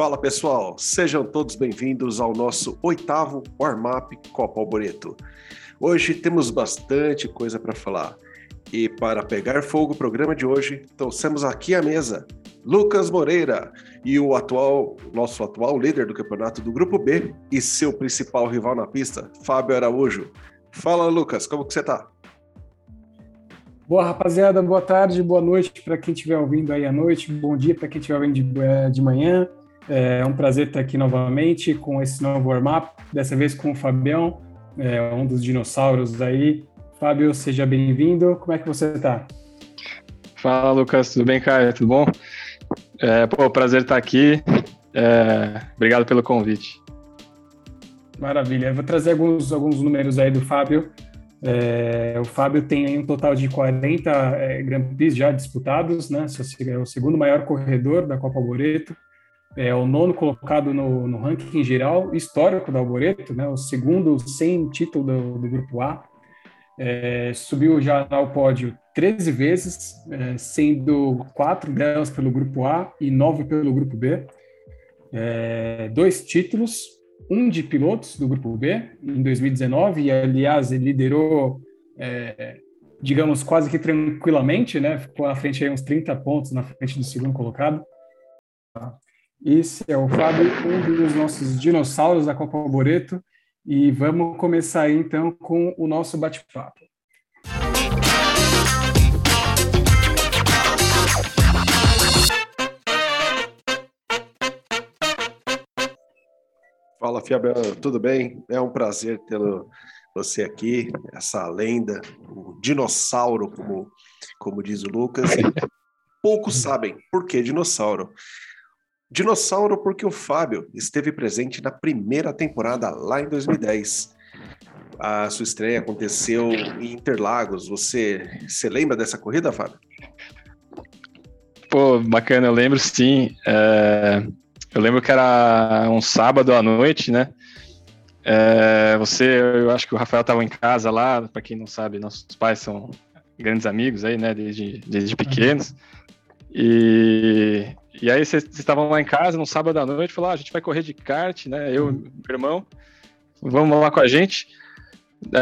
Fala pessoal, sejam todos bem-vindos ao nosso oitavo warm-up Copa Alboreto. Hoje temos bastante coisa para falar e para pegar fogo o programa de hoje, trouxemos aqui à mesa Lucas Moreira e o atual, nosso atual líder do campeonato do Grupo B e seu principal rival na pista, Fábio Araújo. Fala Lucas, como que você está? Boa, rapaziada, boa tarde, boa noite para quem estiver ouvindo aí à noite, bom dia para quem estiver ouvindo de, eh, de manhã. É um prazer estar aqui novamente com esse novo warm-up, dessa vez com o Fabião, é, um dos dinossauros aí. Fábio, seja bem-vindo. Como é que você está? Fala, Lucas. Tudo bem, cara? Tudo bom? É, pô, prazer estar aqui. É, obrigado pelo convite. Maravilha. Eu vou trazer alguns, alguns números aí do Fábio. É, o Fábio tem um total de 40 é, Grand Prix já disputados, né? É o segundo maior corredor da Copa Alboreto, é o nono colocado no, no ranking geral histórico da Alboreto, né? O segundo sem título do, do Grupo A. É, subiu já ao pódio 13 vezes, é, sendo quatro delas pelo Grupo A e nove pelo Grupo B. É, dois títulos, um de pilotos do Grupo B em 2019, e aliás, ele liderou, é, digamos, quase que tranquilamente, né? Ficou à frente aí uns 30 pontos na frente do segundo colocado. Esse é o Fábio, um dos nossos dinossauros da Copa Boreto, e vamos começar aí, então com o nosso bate-papo. Fala, Fiabel, tudo bem? É um prazer ter você aqui, essa lenda, o dinossauro, como, como diz o Lucas. Poucos sabem por que dinossauro. Dinossauro porque o Fábio esteve presente na primeira temporada lá em 2010. A sua estreia aconteceu em Interlagos. Você, você lembra dessa corrida, Fábio? Pô, bacana, eu lembro sim. É... Eu lembro que era um sábado à noite, né? É, você, eu acho que o Rafael estava em casa lá, para quem não sabe, nossos pais são grandes amigos aí, né, desde, desde pequenos. E, e aí vocês estavam lá em casa no sábado à noite, falaram, ah, a gente vai correr de kart, né, eu e meu irmão, vamos lá com a gente.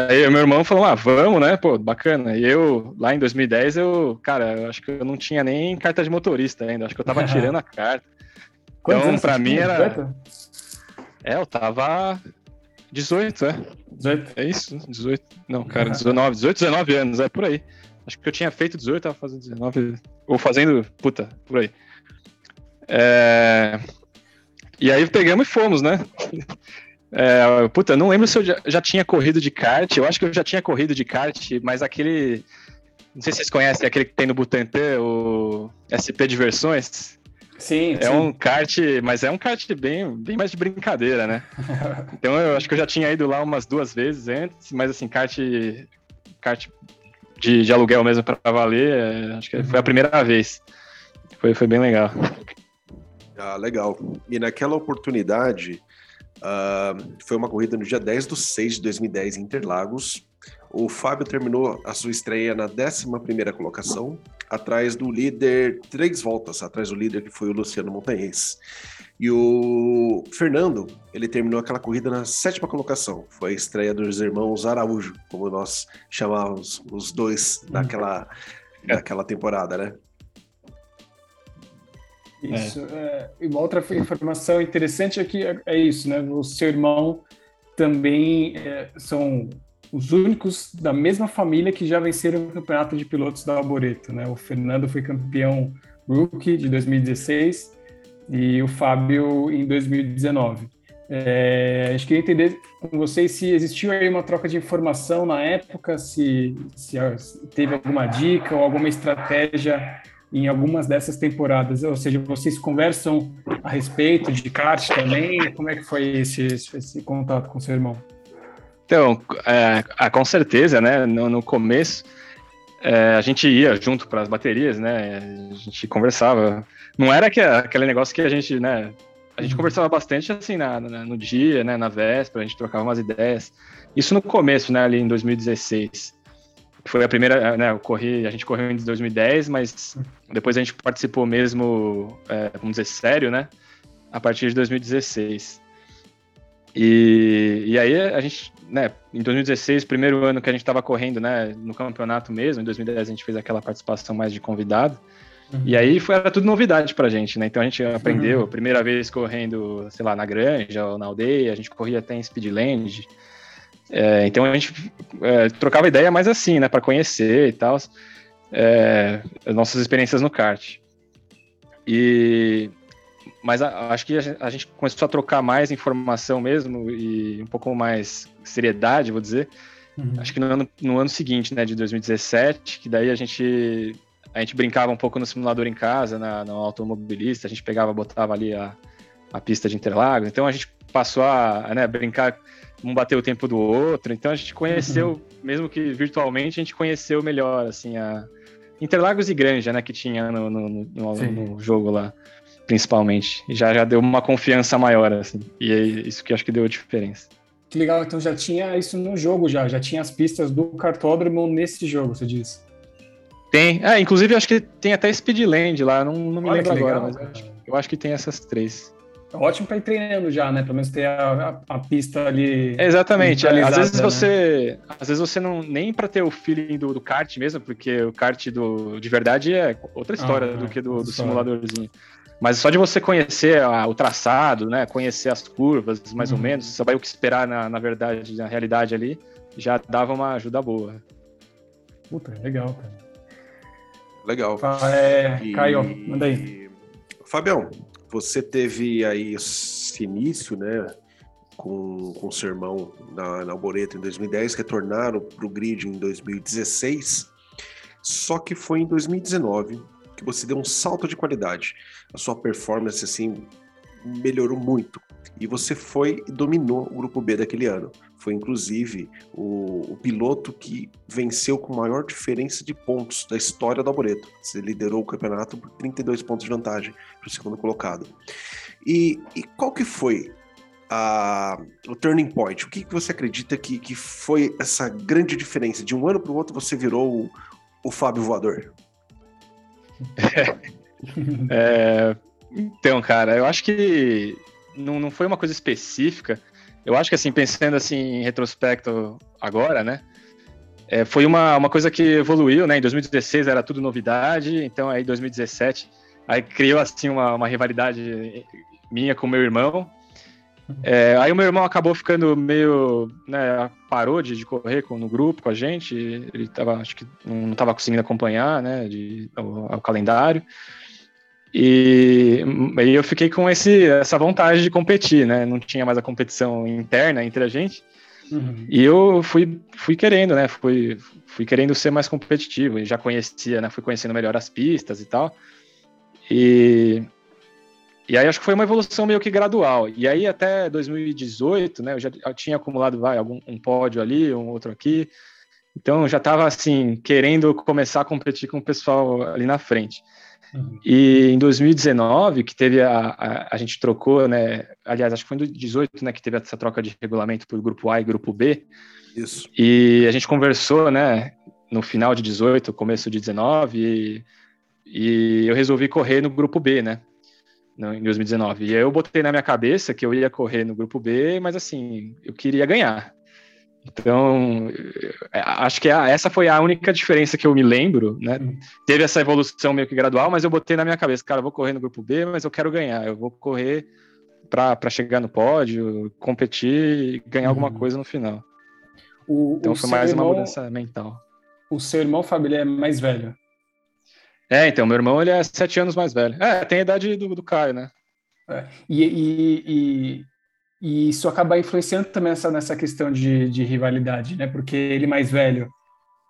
Aí meu irmão falou, ah, vamos, né, pô, bacana. E eu, lá em 2010, eu, cara, eu acho que eu não tinha nem carta de motorista ainda, acho que eu tava tirando a carta. Quantos então, pra mim era. 18? É, eu tava 18, é. 18. É isso? 18. Não, cara, 19, 18, 19 anos, é por aí. Acho que eu tinha feito 18, tava fazendo 19. Ou fazendo. Puta, por aí. É... E aí pegamos e fomos, né? É, puta, não lembro se eu já, já, tinha corrido de kart. Eu acho que eu já tinha corrido de kart, mas aquele. Não sei se vocês conhecem aquele que tem no Butantan, o SP Diversões. Sim, é sim. um kart, mas é um kart bem, bem mais de brincadeira, né? então eu acho que eu já tinha ido lá umas duas vezes antes, mas assim, kart, kart de, de aluguel mesmo para valer, é, acho que foi a primeira vez. Foi, foi bem legal. Ah, legal. E naquela oportunidade, uh, foi uma corrida no dia 10 de 6 de 2010 em Interlagos. O Fábio terminou a sua estreia na 11 colocação, atrás do líder, três voltas atrás do líder, que foi o Luciano Montanhês. E o Fernando, ele terminou aquela corrida na sétima colocação. Foi a estreia dos irmãos Araújo, como nós chamávamos os dois naquela, é. naquela temporada, né? Isso. É. É, uma outra informação interessante é que é, é isso, né? O seu irmão também é, são os únicos da mesma família que já venceram o campeonato de pilotos da Alboreto, né? O Fernando foi campeão rookie de 2016 e o Fábio em 2019. É, a gente queria entender com vocês se existiu aí uma troca de informação na época, se, se teve alguma dica ou alguma estratégia em algumas dessas temporadas, ou seja, vocês conversam a respeito de kart também, como é que foi esse, esse contato com seu irmão? Então, é, ah, com certeza, né? No, no começo, é, a gente ia junto para as baterias, né? A gente conversava. Não era que, aquele negócio que a gente, né? A gente uhum. conversava bastante assim na, na, no dia, né? Na véspera, a gente trocava umas ideias. Isso no começo, né? Ali em 2016. Foi a primeira, né? Eu corri, a gente correu em 2010, mas depois a gente participou mesmo, é, vamos dizer, sério, né? a partir de 2016. E, e aí a gente, né, em 2016, primeiro ano que a gente estava correndo, né, no campeonato mesmo, em 2010 a gente fez aquela participação mais de convidado. Uhum. E aí foi, era tudo novidade pra gente, né? Então a gente aprendeu, uhum. primeira vez correndo, sei lá, na granja ou na aldeia, a gente corria até em Speedland. É, então a gente é, trocava ideia mais assim, né, para conhecer e tal, é, as nossas experiências no kart. E mas a, acho que a gente, a gente, começou a trocar mais informação mesmo e um pouco mais seriedade, vou dizer. Uhum. Acho que no ano, no ano seguinte, né, de 2017, que daí a gente a gente brincava um pouco no simulador em casa, na, no automobilista, a gente pegava, botava ali a, a pista de Interlagos. Então a gente passou a né, brincar, um bater o tempo do outro. Então a gente conheceu, uhum. mesmo que virtualmente, a gente conheceu melhor assim a Interlagos e Granja, né, que tinha no, no, no, no jogo lá principalmente. Já, já deu uma confiança maior, assim. E é isso que acho que deu a diferença. Que legal, então já tinha isso no jogo já, já tinha as pistas do cartódromo nesse jogo, você disse. Tem, é, inclusive acho que tem até Speedland lá, não, não me Olha lembro agora, mas eu acho, eu acho, que tem essas três. É ótimo para ir treinando já, né? Pelo menos ter a, a, a pista ali. É, exatamente. Às vezes né? você, às vezes você não nem para ter o feeling do, do, kart mesmo, porque o kart do de verdade é outra história ah, do é, que do, do simuladorzinho. Mas só de você conhecer a, o traçado, né, conhecer as curvas, mais uhum. ou menos, saber o que esperar na, na verdade, na realidade ali, já dava uma ajuda boa. Puta, legal, cara. Legal. É, e... Caio, manda aí. Fabião, você teve aí esse início, né, com, com seu irmão na, na Alboreto em 2010, retornaram para o grid em 2016, só que foi em 2019 que você deu um salto de qualidade. A sua performance, assim, melhorou muito. E você foi e dominou o grupo B daquele ano. Foi inclusive o, o, piloto que venceu com maior diferença de pontos da história do Arboreto. Você liderou o campeonato por 32 pontos de vantagem para o segundo colocado. E, e, qual que foi a, o turning point? O que, que você acredita que, que foi essa grande diferença? De um ano para o outro você virou o, o Fábio Voador? É, então, cara, eu acho que não, não foi uma coisa específica. Eu acho que, assim, pensando assim em retrospecto agora, né? É, foi uma, uma coisa que evoluiu, né? Em 2016 era tudo novidade, então aí 2017 aí criou assim uma, uma rivalidade minha com meu irmão. É, aí o meu irmão acabou ficando meio, né, parou de, de correr com, no grupo com a gente, ele tava, acho que não estava conseguindo acompanhar, né, de, o, o calendário. E aí eu fiquei com esse, essa vontade de competir, né? Não tinha mais a competição interna entre a gente. Uhum. E eu fui, fui querendo, né? Fui, fui querendo ser mais competitivo. E já conhecia, né? Fui conhecendo melhor as pistas e tal. E, e aí acho que foi uma evolução meio que gradual. E aí até 2018, né? Eu já eu tinha acumulado vai, algum, um pódio ali, um outro aqui. Então já estava assim, querendo começar a competir com o pessoal ali na frente. Uhum. E em 2019, que teve a, a, a, gente trocou, né? Aliás, acho que foi em 2018, né, que teve essa troca de regulamento para o grupo A e grupo B. Isso. E a gente conversou, né, no final de 18, começo de 19, e, e eu resolvi correr no grupo B, né? em 2019. E eu botei na minha cabeça que eu ia correr no grupo B, mas assim, eu queria ganhar. Então, é, acho que essa foi a única diferença que eu me lembro, né? Uhum. Teve essa evolução meio que gradual, mas eu botei na minha cabeça, cara, eu vou correr no grupo B, mas eu quero ganhar, eu vou correr para chegar no pódio, competir e ganhar uhum. alguma coisa no final. O, então o foi mais irmão, uma mudança mental. O seu irmão, Fábio, é mais velho? É, então, meu irmão ele é sete anos mais velho. É, tem a idade do, do Caio, né? É. E, e, e, e isso acaba influenciando também essa, nessa questão de, de rivalidade, né? Porque ele mais velho,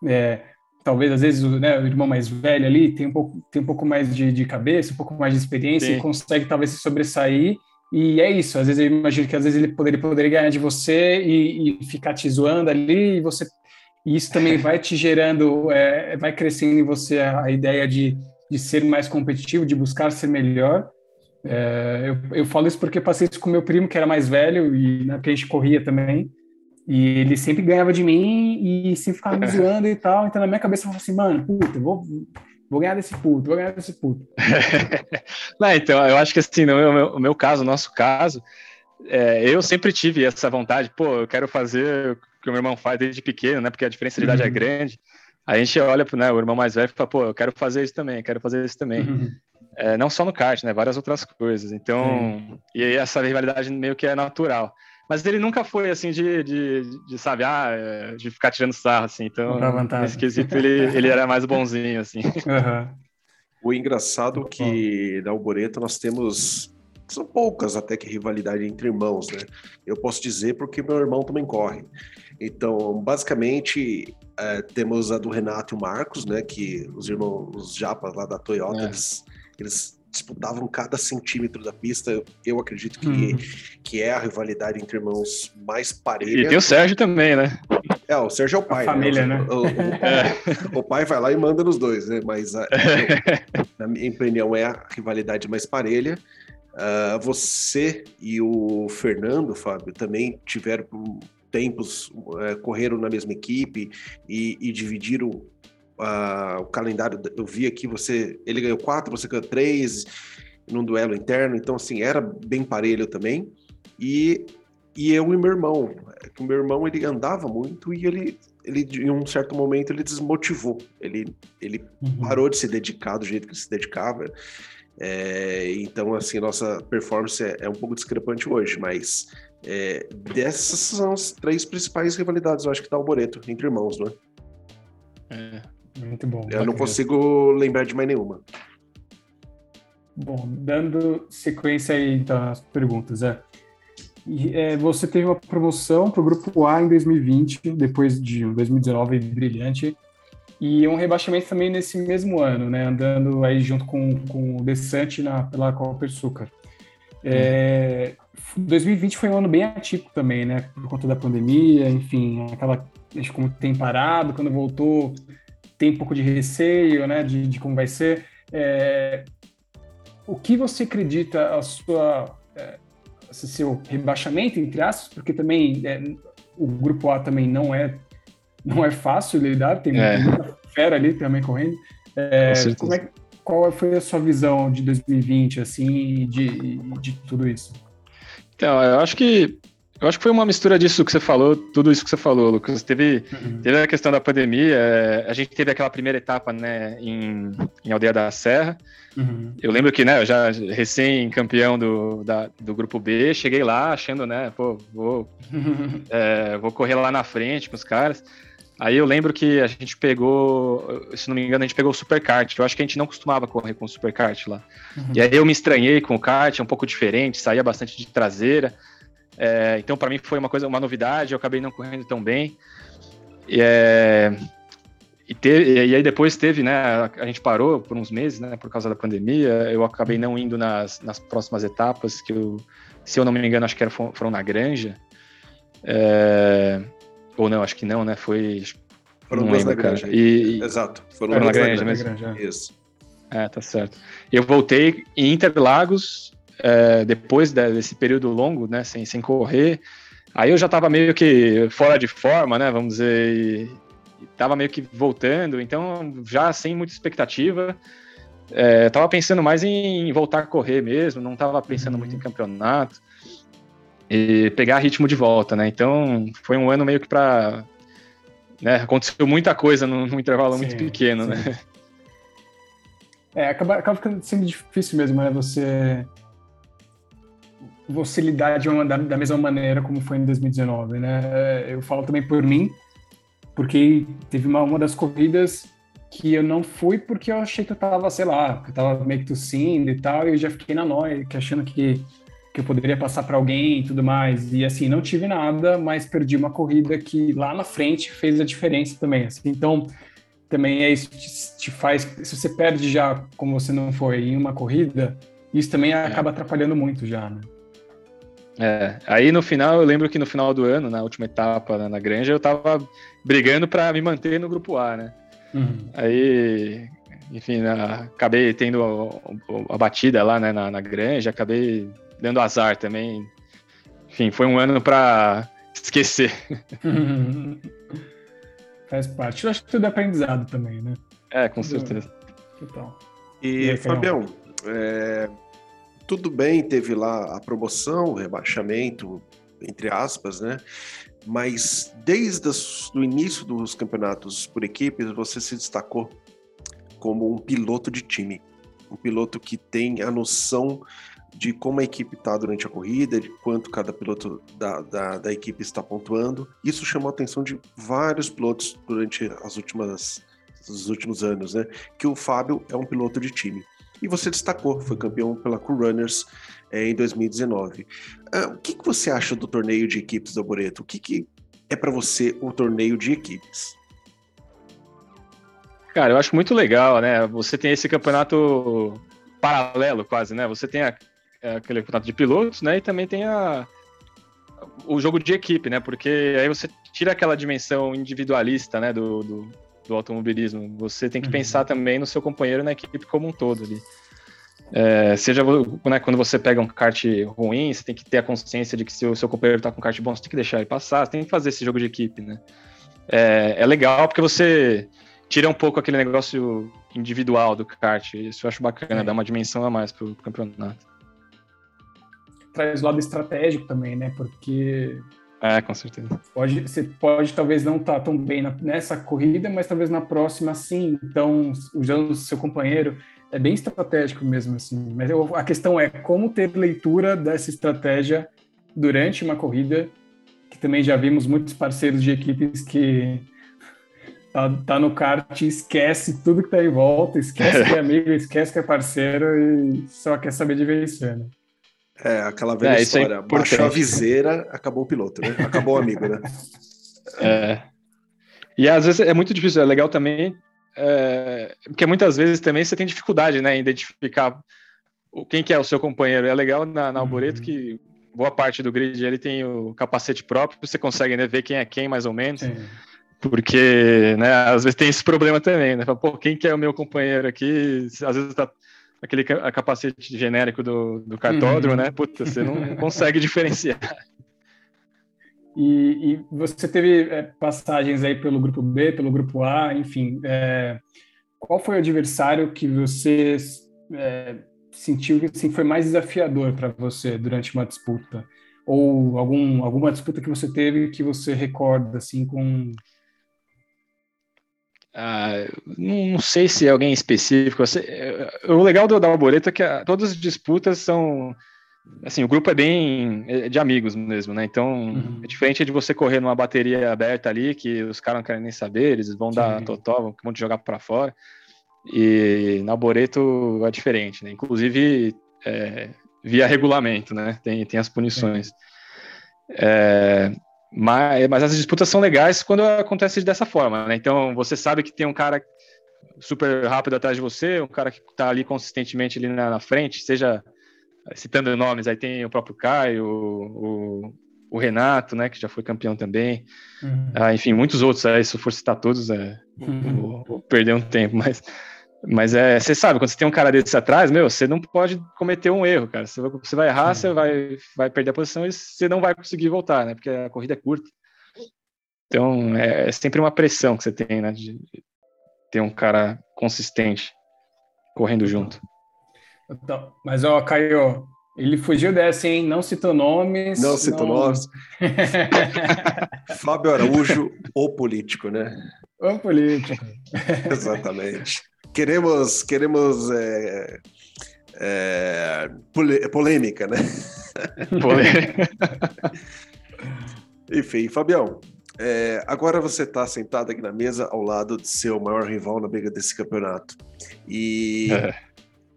é, talvez às vezes né, o irmão mais velho ali tem um pouco, tem um pouco mais de, de cabeça, um pouco mais de experiência Sim. e consegue talvez se sobressair. E é isso, às vezes eu imagino que às vezes ele poderia, poderia ganhar de você e, e ficar te zoando ali, e você e isso também vai te gerando, é, vai crescendo em você a, a ideia de, de ser mais competitivo, de buscar ser melhor. É, eu, eu falo isso porque passei isso com meu primo, que era mais velho, e na né, a gente corria também. E ele sempre ganhava de mim e sempre ficava me zoando e tal. Então, na minha cabeça, eu falei assim, mano, puta, vou, vou ganhar desse puto, vou ganhar desse puto. Não, então, eu acho que assim, no meu, no meu caso, no nosso caso, é, eu sempre tive essa vontade, pô, eu quero fazer o que o meu irmão faz desde pequeno, né? Porque a diferença de idade é uhum. é grande. A gente olha para né, o irmão mais velho e fala, pô, eu quero fazer isso também, quero fazer isso também. Uhum. É, não só no kart, né? Várias outras coisas. Então, Sim. e essa rivalidade meio que é natural. Mas ele nunca foi assim de, de, de sabe, ah, é, de ficar tirando sarro, assim. Então, nesse quesito, ele, ele era mais bonzinho, assim. Uhum. O engraçado é que na Alboreto nós temos são poucas até que rivalidade entre irmãos, né? Eu posso dizer porque meu irmão também corre. Então, basicamente, é, temos a do Renato e o Marcos, né? Que os irmãos, os japas lá da Toyota, é. eles, eles disputavam cada centímetro da pista. Eu, eu acredito que, uhum. que é a rivalidade entre irmãos mais parelha. E tem o Sérgio também, né? É, o Sérgio é o pai. A família, né? O, o, o, o, pai vai lá e manda nos dois, né? Mas, a, na minha opinião, é a rivalidade mais parelha. Uh, você e o Fernando, Fábio, também tiveram tempos, uh, correram na mesma equipe e, e dividiram uh, o calendário. Eu vi aqui, você, ele ganhou quatro, você ganhou três num duelo interno, então assim era bem parelho também. E e eu e meu irmão, o meu irmão ele andava muito e ele ele em um certo momento ele desmotivou, ele ele uhum. parou de se dedicar do jeito que se dedicava. É, então, assim, nossa performance é, é, um pouco discrepante hoje, mas é, dessas são as três principais rivalidades, eu acho que dá o Boreto, entre irmãos, não é? Muito bom. Eu não consigo lembrar de mais nenhuma. Bom, dando sequência aí então às perguntas, é. é você teve uma promoção para o grupo A em 2020, depois de 2019 brilhante e um rebaixamento também nesse mesmo ano, né? Andando aí junto com, com o Desante na, pela Copa Açúcar. É, 2020 foi um ano bem atípico também, né? Por conta da pandemia, enfim, aquela. A gente como tem parado, quando voltou, tem um pouco de receio, né? De, de como vai ser. É, o que você acredita a sua. É, seu rebaixamento, entre aspas, porque também é, o grupo A também não é não é fácil lidar, tem é. muita fera ali também correndo. É, como é, qual foi a sua visão de 2020, assim, de, de tudo isso? Então, eu acho que eu acho que foi uma mistura disso que você falou, tudo isso que você falou, Lucas. Teve, uhum. teve a questão da pandemia, é, a gente teve aquela primeira etapa, né, em, em Aldeia da Serra. Uhum. Eu lembro que, né, eu já recém-campeão do, da, do grupo B, cheguei lá achando, né, pô, vou, é, vou correr lá na frente com os caras. Aí eu lembro que a gente pegou, se não me engano, a gente pegou o Superkart. Eu acho que a gente não costumava correr com o Superkart lá. Uhum. E aí eu me estranhei com o kart, é um pouco diferente, saía bastante de traseira. É, então para mim foi uma coisa, uma novidade. Eu acabei não correndo tão bem. E, é, e, e aí depois teve, né? A, gente parou por uns meses, né? Por causa da pandemia. Eu acabei não indo nas, nas próximas etapas que eu, se eu não me engano, acho que era, foram na Granja. É, ou não, acho que não, né? Foi. Foram não lembro, cara. E, Exato. Foram, foram na grande mesmo. É. Isso. É, tá certo. Eu voltei em Interlagos, é, depois desse período longo, né? Sem, sem correr. Aí eu já tava meio que fora de forma, né? Vamos dizer. E, e tava meio que voltando, então já sem muita expectativa. É, tava pensando mais em voltar a correr mesmo, não tava pensando uhum. muito em campeonato e pegar ritmo de volta, né? Então foi um ano meio que para né, aconteceu muita coisa num, num intervalo sim, muito pequeno, sim. né? É, acaba, acaba ficando sendo difícil mesmo, né? Você você lidar uma, da, da, mesma maneira como foi em 2019, né? É, eu falo também por mim, porque teve uma, uma das corridas que eu não fui porque eu achei que eu tava, sei lá, que eu tava meio que tossindo e tal, e eu já fiquei na noia, achando que que eu poderia passar para alguém e tudo mais. E assim, não tive nada, mas perdi uma corrida que lá na frente fez a diferença também. Assim. Então, também é isso que te faz. Se você perde já, como você não foi, em uma corrida, isso também é. acaba atrapalhando muito já, né? É, aí no final, eu lembro que no final do ano, na última etapa na, na Granja, eu tava brigando para me manter no grupo A, né? Uhum. Aí, enfim, na, acabei tendo a, a, batida lá né, na, na Granja, acabei dando azar também. Enfim, foi um ano para esquecer. Faz parte. Eu acho que tudo é aprendizado também, né? É, com certeza. Então. E, e Fabião, é, tudo bem, teve lá a promoção, o rebaixamento, entre aspas, né? Mas desde o início dos campeonatos por equipes, você se destacou como um piloto de time. Um piloto que tem a noção de como a equipe está durante a corrida, de quanto cada piloto da, da, da, equipe está pontuando. Isso chamou a atenção de vários pilotos durante as últimas, os últimos anos, né? Que o Fábio é um piloto de time. E você destacou, foi campeão pela Crew Runners é, em 2019. Uh, ah, o que, que você acha do torneio de equipes do Boreto? O que, que é para você o torneio de equipes? Cara, eu acho muito legal, né? Você tem esse campeonato paralelo, quase, né? Você tem a, é, aquele campeonato de pilotos, né? E também tem a, o jogo de equipe, né? Porque aí você tira aquela dimensão individualista, né? Do, do, do automobilismo. Você tem que uhum. pensar também no seu companheiro na equipe como um todo ali. É, seja né, quando você pega um kart ruim, você tem que ter a consciência de que se o seu companheiro está com um kart bom, você tem que deixar ele passar, você tem que fazer esse jogo de equipe, né? É, é legal porque você tira um pouco aquele negócio individual do kart, isso eu acho bacana, é. dá uma dimensão a mais pro, pro campeonato. Traz o lado estratégico também, né? Porque é, com certeza. Pode, você pode talvez não estar tá tão bem na, nessa corrida, mas talvez na próxima sim. Então, usando o seu companheiro, é bem estratégico mesmo assim. Mas eu, a questão é como ter leitura dessa estratégia durante uma corrida, que também já vimos muitos parceiros de equipes que tá, tá no kart e esquece tudo que tá em volta, esquece que é amigo, esquece que é parceiro e só quer saber de vencer, né? É, aquela velha é, é história. É Baixou a viseira, acabou o piloto, né? Acabou o amigo, né? É. E às vezes é muito difícil, é legal também, é, porque muitas vezes também você tem dificuldade, né, em identificar quem que é o seu companheiro. É legal na, na Alboreto uhum. que boa parte do grid ele tem o capacete próprio, você consegue né, ver quem é quem mais ou menos. Sim. Porque, né, às vezes tem esse problema também, né? Pô, quem que é o meu companheiro aqui? Às vezes tá aquele capacete genérico do, do cartódromo, uhum. né? Puta, você não consegue diferenciar. E, e, você teve é, passagens aí pelo grupo B, pelo grupo A, enfim. É, qual foi o adversário que você é, sentiu que assim, foi mais desafiador para você durante uma disputa? Ou algum, alguma disputa que você teve que você recorda assim com ah, não sei se é alguém específico. O legal do, da Alboreto é que a, todas as disputas são. Assim, o grupo é bem é de amigos mesmo, né? Então, uhum. é diferente de você correr numa bateria aberta ali, que os caras não querem nem saber, eles vão Sim. dar totó, vão te jogar para fora. E na Alboreto é diferente, né? Inclusive, é, via regulamento, né? Tem, tem as punições. É, mas, mas as disputas são legais quando acontece dessa forma, né? Então você sabe que tem um cara super rápido atrás de você, um cara que está ali consistentemente ali na, na, frente, seja citando nomes, aí tem o próprio Caio, o, o Renato, né, que já foi campeão também, uhum. ah, enfim, muitos outros aí, se eu for citar todos, é, uhum. vou, vou perder um tempo, mas mas é, você sabe, quando você tem um cara desse atrás, meu, você não pode cometer um erro, cara. Você vai, você vai errar, Sim. você vai, vai perder a posição e você não vai conseguir voltar, né? Porque a corrida é curta. Então, é, é sempre uma pressão que você tem, né? De ter um cara consistente correndo junto. Então, mas, ó, Caio, ele fugiu dessa, hein? Não citou nomes. Não citou não... nomes. Fábio Araújo, o político, né? O político. Exatamente. Queremos, queremos é, é, polêmica, né? Polêmica. Enfim, Fabião, é, agora você está sentado aqui na mesa ao lado de seu maior rival na briga desse campeonato. E é.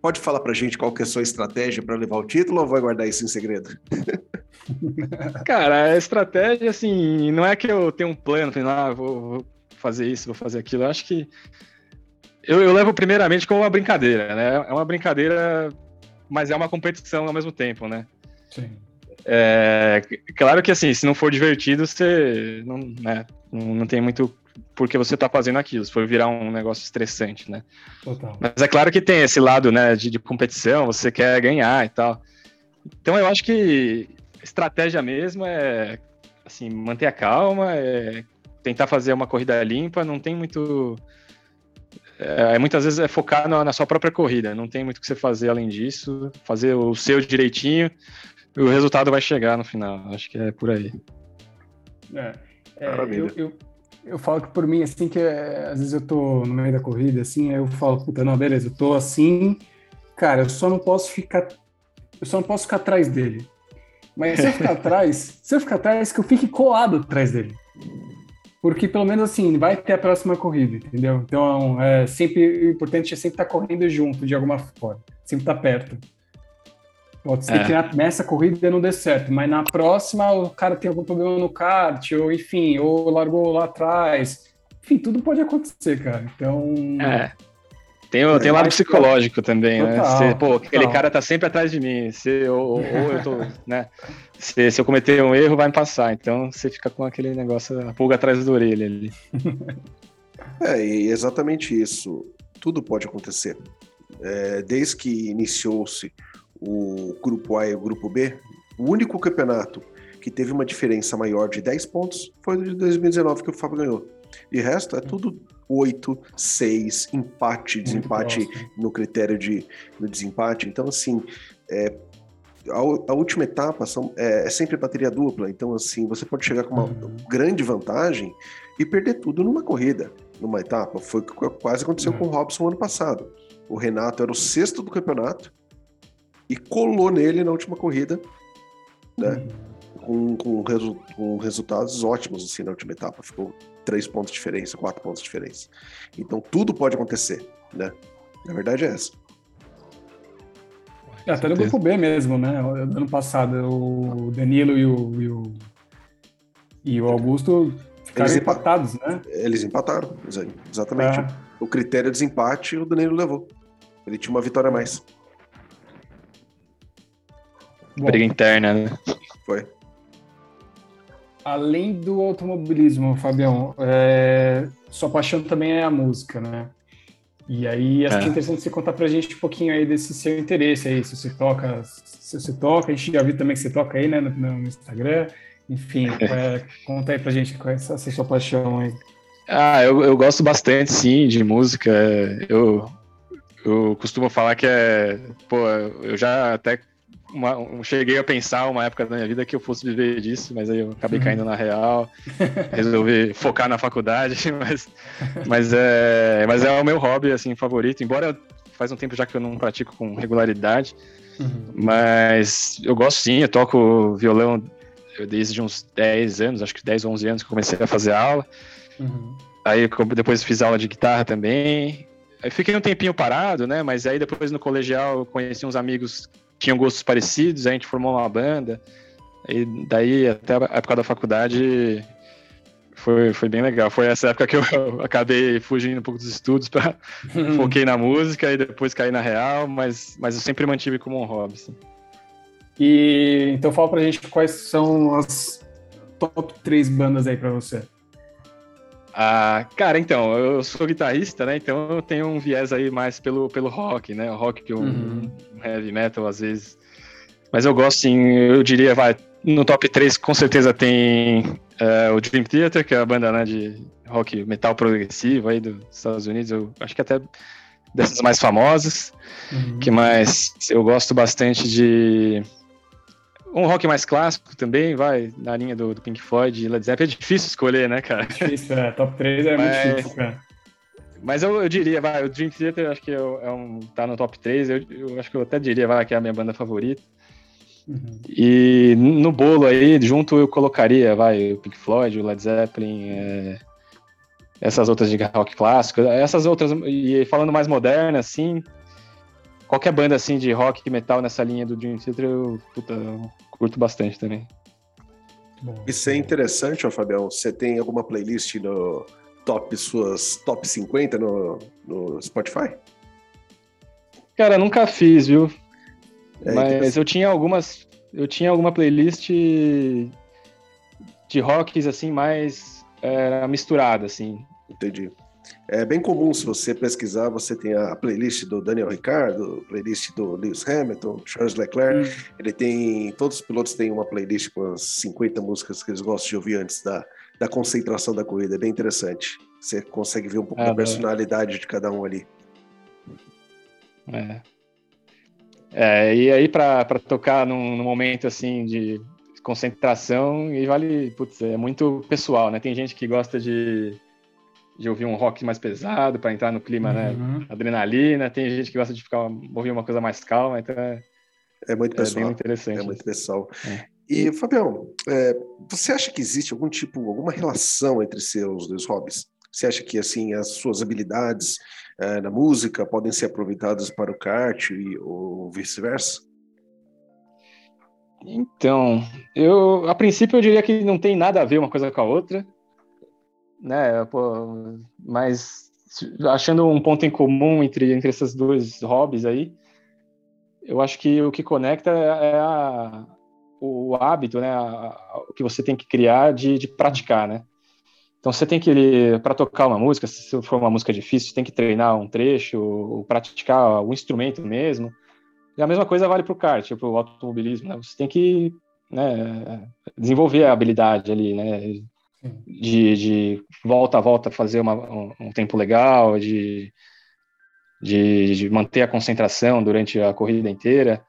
pode falar pra gente qual que é a sua estratégia para levar o título ou vai guardar isso em segredo? Cara, a estratégia, assim, não é que eu tenho um plano, ah, vou, vou fazer isso, vou fazer aquilo. Eu acho que eu, eu, levo primeiramente como uma brincadeira, né? É uma brincadeira, mas é uma competição ao mesmo tempo, né? Sim. É, claro que assim, se não for divertido, você não, né, não, tem muito por que você tá fazendo aquilo, se for virar um negócio estressante, né? Total. Mas é claro que tem esse lado, né, de, de competição, você quer ganhar e tal. Então eu acho que estratégia mesmo é assim, manter a calma, é tentar fazer uma corrida limpa, não tem muito é, muitas vezes é focar na, na, sua própria corrida, não tem muito o que você fazer além disso, fazer o seu direitinho e o resultado vai chegar no final. Acho que é por aí. É, é eu, eu, eu, falo que por mim, assim, que é, às vezes eu tô no meio da corrida, assim, eu falo, puta, não, beleza, eu tô assim, cara, eu só não posso ficar, eu só não posso ficar atrás dele. Mas se eu ficar atrás, se eu ficar atrás, que eu fique colado atrás dele porque pelo menos assim vai ter a próxima corrida, entendeu? Então é sempre o importante é sempre estar tá correndo junto de alguma forma, sempre estar tá perto. Pode ser é. que nessa corrida não dê certo, mas na próxima o cara tem algum problema no kart, ou enfim, ou largou lá atrás. Enfim, tudo pode acontecer, cara. Então. É. Tem, o, tem o lado psicológico também, né? total, né? Você, pô, aquele cara tá sempre atrás de mim. Se, ou, ou eu tô, né? Se, se, eu cometer um erro, vai me passar. Então você fica com aquele negócio, a pulga atrás da orelha ali. É, e exatamente isso. Tudo pode acontecer. É, desde que iniciou-se o grupo A e o grupo B, o único campeonato que teve uma diferença maior de 10 pontos foi o de 2019 que o Fábio ganhou. E o resto é tudo 8, 6, empate, desempate no critério de no desempate. Então, assim, é, a, a, última etapa são, é, é, sempre bateria dupla. Então, assim, você pode chegar com uma uhum. grande vantagem e perder tudo numa corrida, numa etapa. Foi o que quase aconteceu uhum. com o Robson ano passado. O Renato era o sexto do campeonato e colou nele na última corrida, né? Uhum. Com, com, resu com resultados ótimos assim na última etapa. Ficou três pontos de diferença, quatro pontos de diferença. Então tudo pode acontecer, né? Na verdade é essa. É, até no grupo B mesmo, né? Ano passado, o Danilo e o, e o, e o Augusto ficaram Eles empatados, né? Eles empataram, exatamente. É. O critério de desempate o Danilo levou. Ele tinha uma vitória a mais. Bom, Briga interna, né? Foi além do automobilismo, Fabião, é, sua paixão também é a música, né? E aí, acho é. que é interessante você contar pra gente um pouquinho aí desse seu interesse aí, se você toca, se você toca, a gente já viu também que você toca aí, né, no, no Instagram, enfim, é, conta aí pra gente qual é essa, essa sua paixão aí. Ah, eu, eu gosto bastante, sim, de música, eu, eu costumo falar que é, pô, eu já até uma, um, cheguei a pensar uma época da minha vida que eu fosse viver disso, mas aí eu acabei uhum. caindo na real, resolvi focar na faculdade, mas, mas, é, mas é o meu hobby assim favorito, embora faz um tempo já que eu não pratico com regularidade, uhum. mas eu gosto sim, eu toco violão desde uns 10 anos, acho que 10 ou 11 anos que comecei a fazer aula, uhum. aí depois fiz aula de guitarra também, fiquei um tempinho parado, né? Mas aí depois no colegial conheci uns amigos tinham gostos parecidos, a gente formou uma banda. E daí, até a época da faculdade, foi, foi bem legal. Foi essa época que eu acabei fugindo um pouco dos estudos para foquei na música e depois caí na real, mas, mas eu sempre mantive como um hobby. Assim. E então fala pra gente quais são as top três bandas aí para você. Ah, cara, então, eu sou guitarrista, né? Então eu tenho um viés aí mais pelo, pelo rock, né? O rock que um, uhum. um heavy metal às vezes. Mas eu gosto, sim, eu diria, vai, no top 3 com certeza tem uh, o Dream Theater, que é a banda né, de rock metal progressivo aí dos Estados Unidos. Eu acho que até dessas mais famosas. Uhum. que mais? Eu gosto bastante de um rock mais clássico também, vai, na linha do, do Pink Floyd e Led Zeppelin. É difícil escolher, né, cara? É difícil, é. Top 3 é Mas... muito difícil, cara. Mas eu, eu, diria, vai, o Dream Theater acho que é um, tá no top 3, eu, eu, acho que eu até diria, vai, que é a minha banda favorita. Uhum. E no bolo aí, junto eu colocaria, vai, o Pink Floyd, o Led Zeppelin, é, essas outras de rock clássico, essas outras, e falando mais moderna, assim, qualquer banda assim de rock e metal nessa linha do Dream Theater, eu, puta, eu curto bastante também. Isso é interessante, ó, Fabião. Você tem alguma playlist no top, suas top 50 no, no Spotify? Cara, nunca fiz, viu? É, Mas eu tinha algumas. Eu tinha alguma playlist de rocks assim, mais é, misturada, assim. Entendi. É bem comum, se você pesquisar, você tem a playlist do Daniel Ricciardo, playlist do Lewis Hamilton, Charles Leclerc. Hum. Ele tem. Todos os pilotos têm uma playlist com as 50 músicas que eles gostam de ouvir antes da, da concentração da corrida. É bem interessante. Você consegue ver um pouco ah, da personalidade de cada um ali. É. É, e aí para tocar num, num, momento assim de concentração, e vale, putz, é muito pessoal, né? Tem gente que gosta de, de ouvir um rock mais pesado para entrar no clima, né? uhum. né? Adrenalina, tem gente que gosta de ficar ouvir uma coisa mais calma, então é, é muito pessoal. É bem interessante. É muito pessoal. É. E, Fabião, é, você acha que existe algum tipo, alguma relação entre seus dois hobbies? Você acha que assim as suas habilidades é, na música podem ser aproveitadas para o kart e, ou vice-versa? Então, eu a princípio eu diria que não tem nada a ver uma coisa com a outra, né? Pô, mas achando um ponto em comum entre entre esses dois hobbies aí, eu acho que o que conecta é a, o hábito, né? A, o que você tem que criar de, de praticar, né? Então você tem que, para tocar uma música, se for uma música difícil, você tem que treinar um trecho, ou praticar o instrumento mesmo. E a mesma coisa vale para o kart, para o automobilismo. Né? Você tem que né, desenvolver a habilidade ali, né? De, de volta a volta fazer uma, um, um, tempo legal, de, de, de, manter a concentração durante a corrida inteira,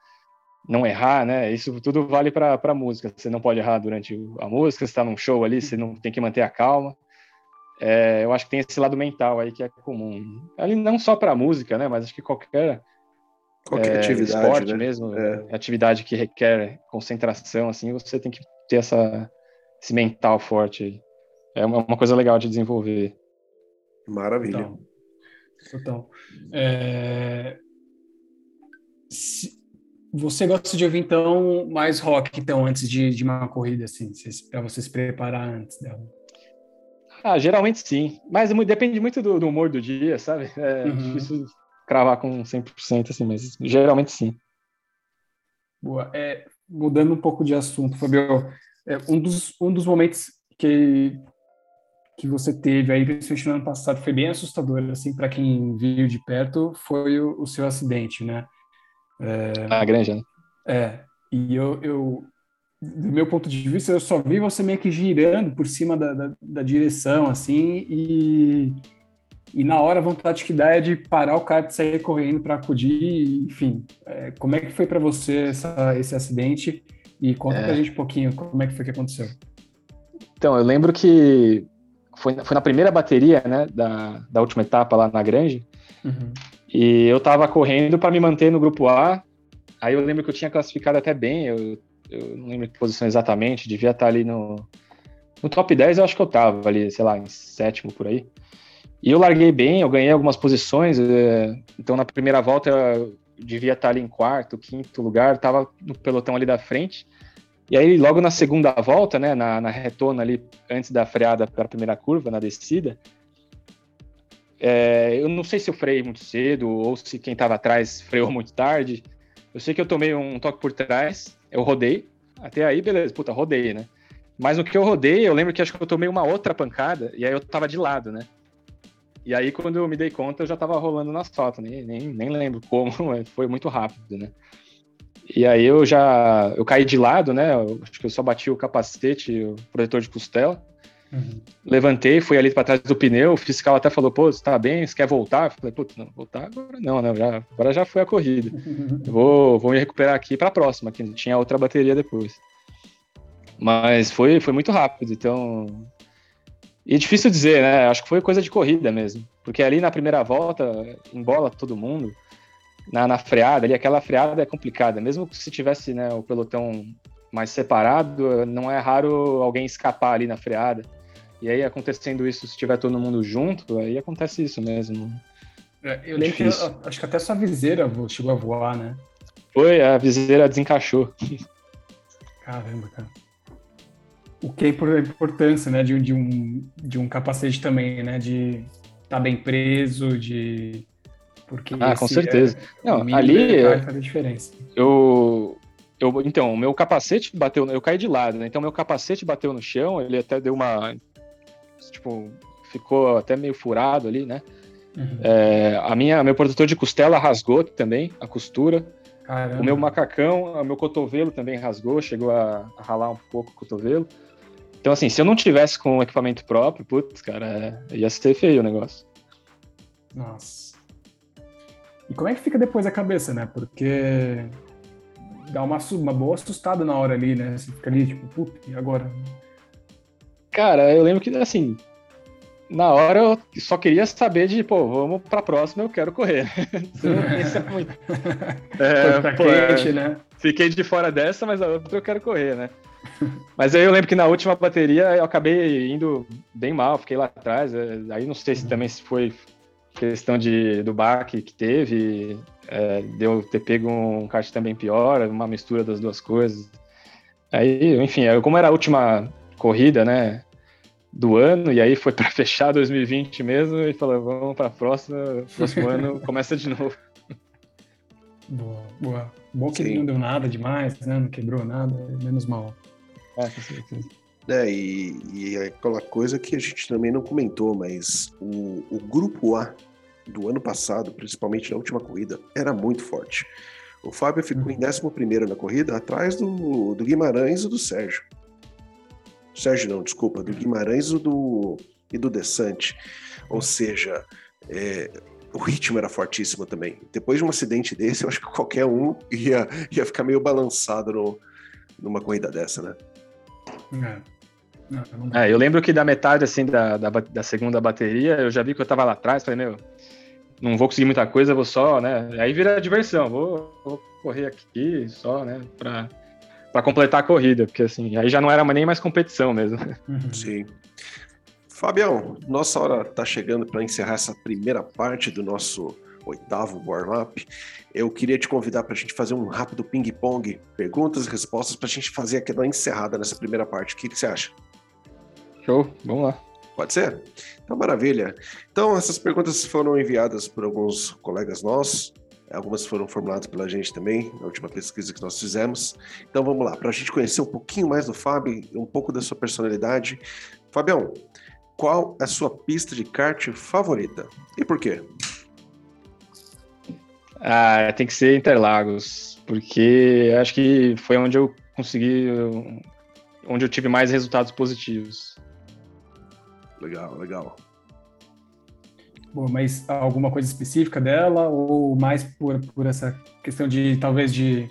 não errar, né? Isso tudo vale para a música. Você não pode errar durante a música, você está num show ali, você não tem que manter a calma é, eu acho que tem esse lado mental aí que é comum. Ali não só para música, né? Mas acho que qualquer qualquer é, atividade, esporte né? mesmo, é. atividade que requer concentração, assim, você tem que ter essa esse mental forte. É uma, uma coisa legal de desenvolver. Maravilha. Então, então é... Se... Você gosta de ouvir então mais rock então antes de, de uma corrida assim, para você se preparar antes dela? Ah, geralmente sim. Mas depende muito do, do humor do dia, sabe? É uhum. difícil cravar com 100% assim, mas geralmente sim. Boa. É, mudando um pouco de assunto, Fabio, é, um, dos, um dos momentos que, que você teve aí, principalmente no ano passado, foi bem assustador, assim, para quem viu de perto, foi o, o seu acidente, né? É, a granja, né? É, e eu, eu, do meu ponto de vista, eu só vi você meio que girando por cima da, da, da direção, assim, e, e na hora a vontade que dá é de parar o kart e sair correndo para acudir, enfim. É, como é que foi para você essa, esse acidente? E conta é. pra gente um pouquinho como é que foi que aconteceu. Então, eu lembro que foi, foi na primeira bateria, né, da, da última etapa lá na Grande, uhum. e eu tava correndo para me manter no grupo A, aí eu lembro que eu tinha classificado até bem, eu eu não lembro que posição exatamente, devia estar ali no, no top 10, eu acho que eu tava ali, sei lá, em sétimo por aí. E eu larguei bem, eu ganhei algumas posições, é, então na primeira volta eu devia estar ali em quarto, quinto lugar, tava no pelotão ali da frente. E aí, logo na segunda volta, né, na, na retona ali, antes da freada para a primeira curva, na descida, é, eu não sei se eu freiei muito cedo ou se quem estava atrás freou muito tarde. Eu sei que eu tomei um toque por trás eu rodei, até aí, beleza, puta, rodei, né? Mas no que eu rodei, eu lembro que acho que eu tomei uma outra pancada, e aí eu tava de lado, né? E aí, quando eu me dei conta, eu já tava rolando na asfalto, nem, nem, nem lembro como, foi muito rápido, né? E aí eu já, eu caí de lado, né? Eu, acho que eu só bati o capacete, o protetor de costela, Uhum. Levantei, fui ali para trás do pneu, o fiscal até falou, pô, você tá bem, você quer voltar? Eu falei, putz, não, voltar agora não, né? Já, agora já foi a corrida. vou, vou me recuperar aqui para a próxima, que tinha outra bateria depois. Mas foi, foi muito rápido, então. E é difícil dizer, né? Acho que foi coisa de corrida mesmo. Porque ali na primeira volta, embola todo mundo. Na, na freada, ali, aquela freada é complicada. Mesmo se tivesse né, o pelotão mais separado, não é raro alguém escapar ali na freada. E aí, acontecendo isso, se tiver todo mundo junto, aí acontece isso mesmo. É, eu lembro que acho que até sua viseira chegou a voar, né? Foi, a viseira desencaixou. Caramba, cara. O que é a importância, né, de, de, um, de um capacete também, né, de estar tá bem preso, de... Porque ah, com certeza. É, Não, ali... Faz a diferença. Eu, eu, então, meu capacete bateu, eu caí de lado, né? Então meu capacete bateu no chão, ele até deu uma, tipo, ficou até meio furado ali, né? Uhum. É, a minha, meu protetor de costela rasgou também, a costura. Caramba. O meu macacão, o meu cotovelo também rasgou, chegou a, a ralar um pouco o cotovelo. Então, assim, se eu não tivesse com o equipamento próprio, putz, cara, ia ser feio o negócio. Nossa. E como é que fica depois a cabeça, né? Porque dá uma, uma boa assustada na hora ali, né? Você fica ali, tipo, puta, e agora? Cara, eu lembro que, assim, na hora eu só queria saber de, pô, vamos pra próxima, eu quero correr. Você não pensa muito. É, Foi pô, quente, é, né? Fiquei de fora dessa, mas a outra eu quero correr, né? Mas aí eu lembro que na última bateria eu acabei indo bem mal, fiquei lá atrás. É, aí não sei se também se foi questão de, do baque que teve, é, deu ter pego um kart também pior, uma mistura das duas coisas. Aí, enfim, como era a última corrida, né, do ano, e aí foi para fechar 2020 mesmo, e falou, vamos para a próxima, próximo ano começa de novo. Boa, boa. Bom que Sim. não deu nada demais, né, não quebrou nada, menos mal. É, com certeza. É, e, e é aquela coisa que a gente também não comentou, mas o, o grupo A do ano passado, principalmente na última corrida, era muito forte. O Fábio ficou em 11 uhum. na corrida, atrás do, do Guimarães e do Sérgio. Sérgio não, desculpa, do Guimarães e do, e do Desante. Ou seja, é, o ritmo era fortíssimo também. Depois de um acidente desse, eu acho que qualquer um ia, ia ficar meio balançado no, numa corrida dessa, né? É. Não, não é, eu lembro que da metade assim da, da, da, segunda bateria, eu já vi que eu tava lá atrás, falei, meu, não vou conseguir muita coisa, vou só, né? Aí vira diversão, vou, vou correr aqui só, né? Pra, pra completar a corrida, porque assim, aí já não era nem mais competição mesmo. Uhum. Sim. Fabião, nossa hora tá chegando para encerrar essa primeira parte do nosso oitavo warm-up. Eu queria te convidar para a gente fazer um rápido ping-pong, perguntas e respostas para a gente fazer aquela encerrada nessa primeira parte. O que, que você acha? Show, vamos lá. Pode ser? Então, maravilha. Então, essas perguntas foram enviadas por alguns colegas nossos, algumas foram formuladas pela gente também, na última pesquisa que nós fizemos. Então, vamos lá, para a gente conhecer um pouquinho mais do Fábio, um pouco da sua personalidade. Fabião, qual é a sua pista de kart favorita e por quê? Ah, tem que ser Interlagos, porque acho que foi onde eu consegui, onde eu tive mais resultados positivos. Legal, legal. Bom, mas alguma coisa específica dela ou mais por, por essa questão de talvez de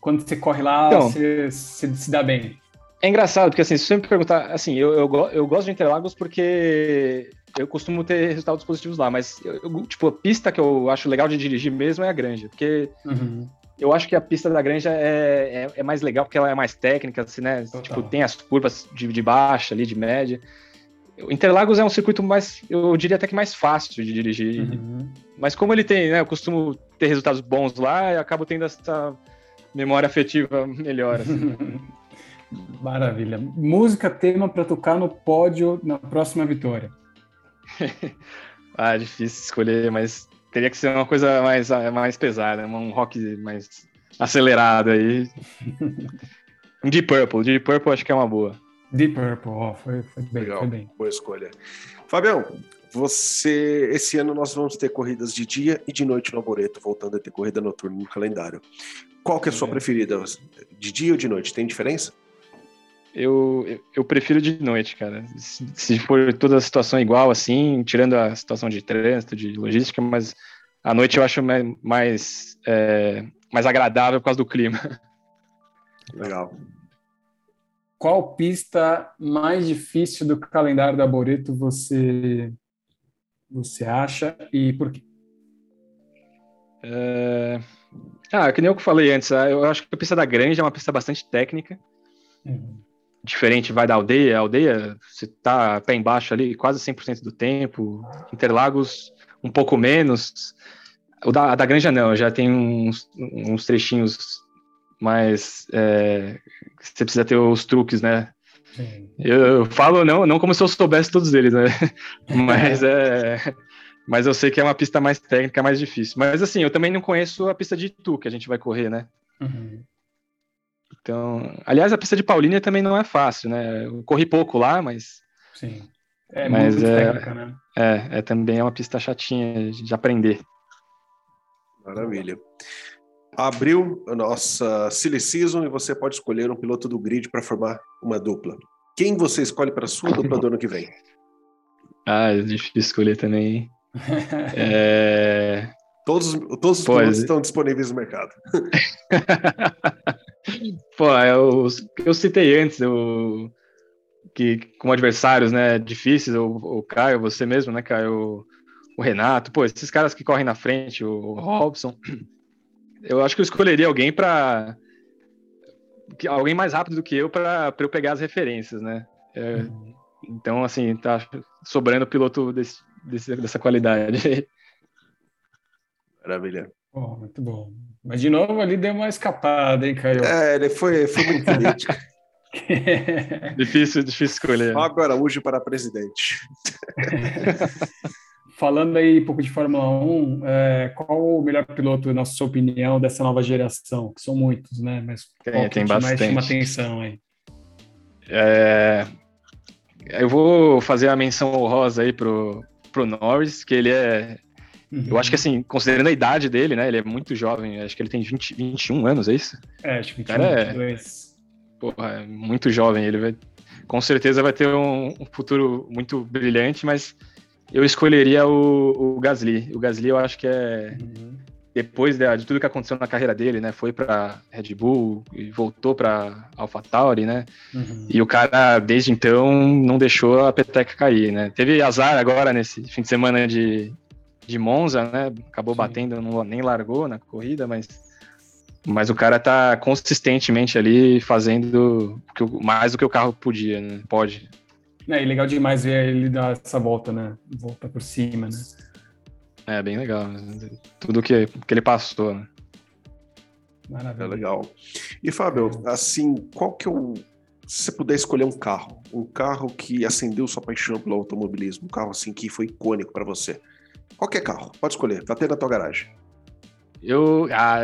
quando você corre lá então, você, você se dá bem? É engraçado, porque assim, se você me perguntar, assim, eu, eu, eu gosto de Interlagos porque eu costumo ter resultados positivos lá, mas eu, tipo, a pista que eu acho legal de dirigir mesmo é a Granja, porque uhum. eu acho que a pista da Granja é, é, é, mais legal porque ela é mais técnica, assim, né? Total. Tipo, tem as curvas de, de baixa ali, de média. Interlagos é um circuito mais, eu diria até que mais fácil de dirigir. Uhum. Mas como ele tem, né, eu costumo ter resultados bons lá, eu acabo tendo essa memória afetiva melhor. Assim. Maravilha. Música tema para tocar no pódio na próxima vitória. ah, difícil escolher, mas teria que ser uma coisa mais, mais pesada, um rock mais acelerado aí. um Deep Purple, Deep Purple acho que é uma boa. Deep Purple, oh, foi, foi, bem, Legal, foi bem. Boa escolha. Fabião, você, esse ano nós vamos ter corridas de dia e de noite no Arboreto, voltando a ter corrida noturna no calendário. Qual que é a sua é. preferida? De dia ou de noite? Tem diferença? Eu, eu, eu prefiro de noite, cara. Se, se, for toda a situação igual, assim, tirando a situação de trânsito, de logística, mas à noite eu acho mais, mais, é, mais agradável por causa do clima. Legal. Qual pista mais difícil do calendário da Boreto você você acha e por quê? É... Ah, que nem eu que falei antes, ah, eu acho que a pista da Grande é uma pista bastante técnica. Uhum. Diferente vai da aldeia, a aldeia você tá pé embaixo ali quase 100% do tempo, Interlagos um pouco menos. O da, a da Granja não, já tem uns, uns trechinhos mas é, você precisa ter os truques, né? Eu, eu, falo não, não como se eu soubesse todos eles, né? Mas é, mas eu sei que é uma pista mais técnica, mais difícil. Mas assim, eu também não conheço a pista de Itu que a gente vai correr, né? Uhum. Então, aliás, a pista de Paulínia também não é fácil, né? Eu corri pouco lá, mas sim, é mas muito é, técnica, né? É, é também é uma pista chatinha de aprender. Maravilha abriu a nossa Silly Season e você pode escolher um piloto do grid para formar uma dupla. Quem você escolhe para sua dupla do ano que vem? Ah, é difícil escolher também. é... Todos, todos os Pô, pilotos estão disponíveis no mercado. Pô, eu, eu citei antes o, que como adversários, né, difíceis, o, o Caio, você mesmo, né, Caio, o Renato, pô, esses caras que correm na frente, o Robson, eu acho que eu escolheria alguém para alguém mais rápido do que eu para eu pegar as referências, né? É, uhum. Então, assim, tá sobrando piloto desse, desse, dessa qualidade. Maravilha. Oh, muito bom. Mas de novo ali deu uma escapada, hein, Caio? É, ele foi, foi muito político. difícil, difícil escolher. Fábio Araújo para presidente. Falando aí um pouco de Fórmula 1, é, qual o melhor piloto, na sua opinião, dessa nova geração? Que são muitos, né? Mas tem, tem bastante. mais chama atenção aí? É, eu vou fazer a menção honrosa aí pro, pro Norris, que ele é. Uhum. Eu acho que assim, considerando a idade dele, né? Ele é muito jovem, acho que ele tem 20, 21 anos, é isso? É, acho que 21, cara 22. É, porra, é muito jovem, ele vai. Com certeza vai ter um, um futuro muito brilhante, mas eu escolheria o, o Gasly. O Gasly eu acho que é. Uhum. Depois de, de, tudo que aconteceu na carreira dele, né? Foi para Red Bull e voltou para AlphaTauri, né? Uhum. E o cara, desde então, não deixou a peteca cair, né? Teve azar agora nesse fim de semana de, de Monza, né? Acabou Sim. batendo, não, nem largou na corrida, mas mas o cara tá consistentemente ali fazendo mais do que o carro podia, né? Pode. É, e legal demais ver ele dar essa volta, né? Volta por cima, né? É, bem legal. Né? Tudo que, que ele passou, né? Maravilha. É legal. E, Fábio, assim, qual que é o. Se você puder escolher um carro, um carro que acendeu sua paixão pelo automobilismo, um carro assim que foi icônico para você. Qualquer carro, pode escolher, tá tendo na tua garagem. Eu, ah,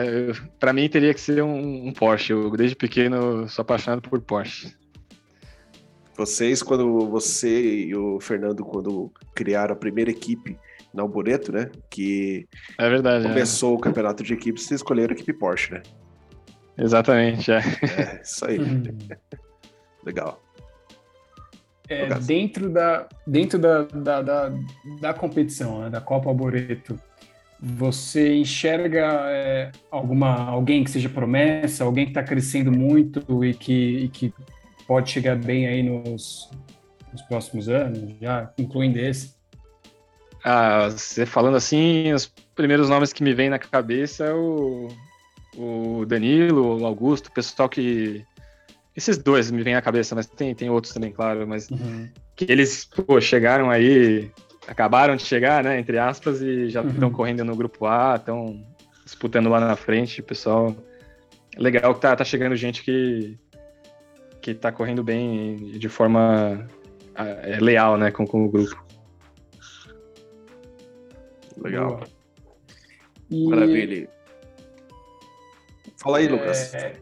para mim teria que ser um, um Porsche. Eu desde pequeno sou apaixonado por Porsche. Vocês, quando você e o Fernando, quando criaram a primeira equipe na Alboreto, né? Que é verdade, começou é. o campeonato de equipes, vocês escolheram a equipe Porsche, né? Exatamente, é. É, isso aí. Uhum. Legal. É, dentro da, dentro da, da, da, da competição, né, da Copa Alboreto, você enxerga é, alguma alguém que seja promessa, alguém que está crescendo muito e que, e que pode chegar bem aí nos, nos próximos anos, já incluindo esse? Ah, você falando assim, os primeiros nomes que me vêm na cabeça é o, o Danilo, o Augusto, o pessoal que. Esses dois me vêm à cabeça, mas tem, tem outros também, claro, mas uhum. que eles pô, chegaram aí, acabaram de chegar, né, entre aspas, e já estão uhum. correndo no grupo A, estão disputando lá na frente, o pessoal. Legal que tá, tá chegando gente que, que tá correndo bem de forma é, leal, né, com, com o grupo. Legal. E... Maravilha. Fala aí, Lucas. É...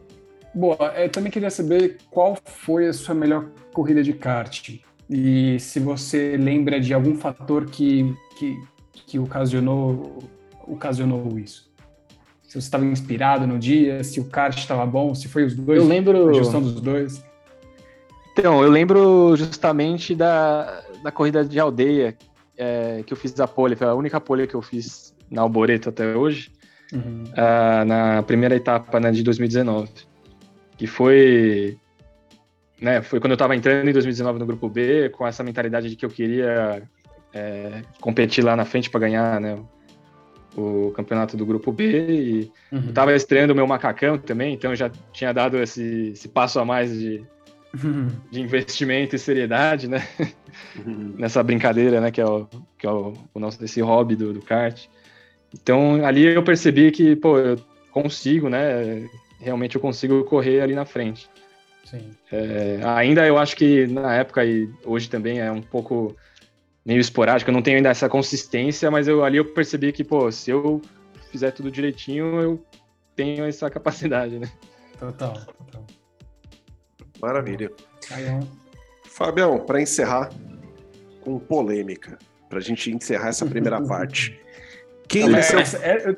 Boa, eu também queria saber qual foi a sua melhor corrida de kart. E se você lembra de algum fator que, que, que ocasionou, ocasionou isso. Se você estava inspirado no dia, se o kart estava bom, se foi os dois. Eu lembro. A gestão dos dois. Então, eu lembro justamente da, da corrida de aldeia é, que eu fiz a pole, foi a única pole que eu fiz na Alboreto até hoje, uhum. uh, na primeira etapa né, de 2019, que foi, né, foi quando eu estava entrando em 2019 no grupo B, com essa mentalidade de que eu queria é, competir lá na frente para ganhar, né, o campeonato do grupo B e uhum. estava estreando o meu macacão também, então eu já tinha dado esse, esse passo a mais de de investimento e seriedade, né? Uhum. Nessa brincadeira, né? Que é o, que é o, o nosso esse hobby do, do kart. Então ali eu percebi que, pô, eu consigo, né? Realmente eu consigo correr ali na frente. Sim. É, ainda eu acho que na época e hoje também é um pouco meio esporádico, eu não tenho ainda essa consistência, mas eu ali eu percebi que, pô, se eu fizer tudo direitinho, eu tenho essa capacidade, né? Total, total. Maravilha. Fabião, para encerrar com polêmica, para a gente encerrar essa primeira parte. Quem vai ser o... é,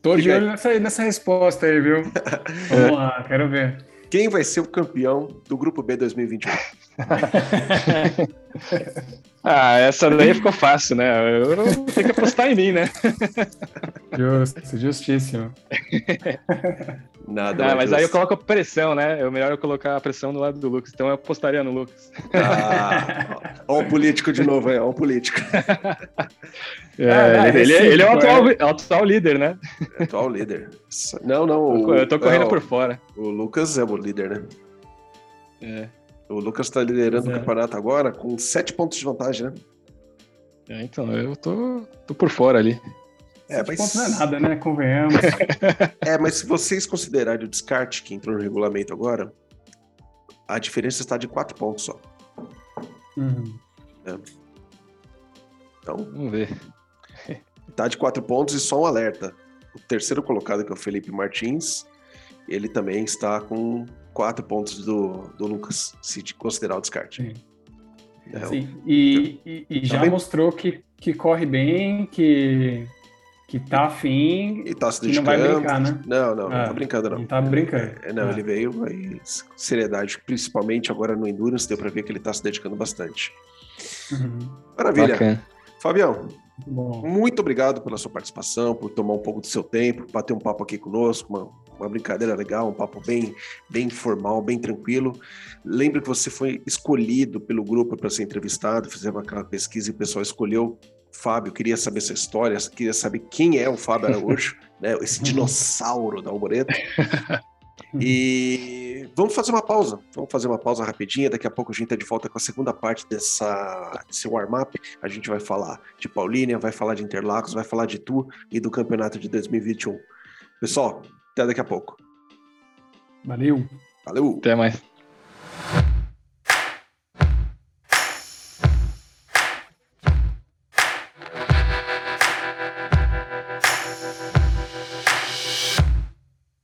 Tô de olho nessa, nessa resposta aí, viu? Vamos lá, quero ver. Quem vai ser o campeão do Grupo B 2021? ah, essa daí ficou fácil, né? Eu não tenho que apostar em mim, né? Justo, justíssimo. Nada, não, mas aí eu coloco pressão, né? É melhor eu colocar a pressão do lado do Lucas. Então eu apostaria no Lucas. Ah, ó, o político de novo aí, ó, o político. É, ah, ele, é, ele, é, o atual, é. atual líder, né? É atual líder. Não, não. O, eu tô correndo é, por fora. O Lucas é o líder, né? É. O Lucas está liderando o campeonato agora com sete pontos de vantagem, né? É, então, eu tô, tô por fora ali. É, mas... pontos não é nada, né? Convenhamos. é, mas se vocês considerarem o descarte que entrou no regulamento agora, a diferença está de quatro pontos só. Uhum. É. Então. Vamos ver. Tá de quatro pontos e só um alerta. O terceiro colocado, que é o Felipe Martins, ele também está com quatro pontos do, do Lucas, se considerar o descarte. Sim. É, Sim. E, e, e, já tá mostrou que, que corre bem, que que tá afim e tá se dedicando. não vai brincar, né? Não, não, não tá brincando, não. Não tá brincando. É, não, é. ele veio com seriedade, principalmente agora no Endurance, deu pra ver que ele tá se dedicando bastante. Uhum. Maravilha. Bacana. Fabião, Bom. muito obrigado pela sua participação, por tomar um pouco do seu tempo, bater um papo aqui conosco, uma, uma brincadeira legal, um papo bem, bem informal, bem tranquilo. Lembro que você foi escolhido pelo grupo para ser entrevistado, fizemos aquela pesquisa e o pessoal escolheu Fábio, queria saber sua história, queria saber quem é o Fábio Araújo, né, esse dinossauro da Alboreta. E vamos fazer uma pausa. Vamos fazer uma pausa rapidinha. Daqui a pouco a gente está de volta com a segunda parte dessa, desse warm-up. A gente vai falar de Paulínia, vai falar de Interlagos, vai falar de Tu e do campeonato de 2021. Pessoal, até daqui a pouco. Valeu. Valeu. Até mais.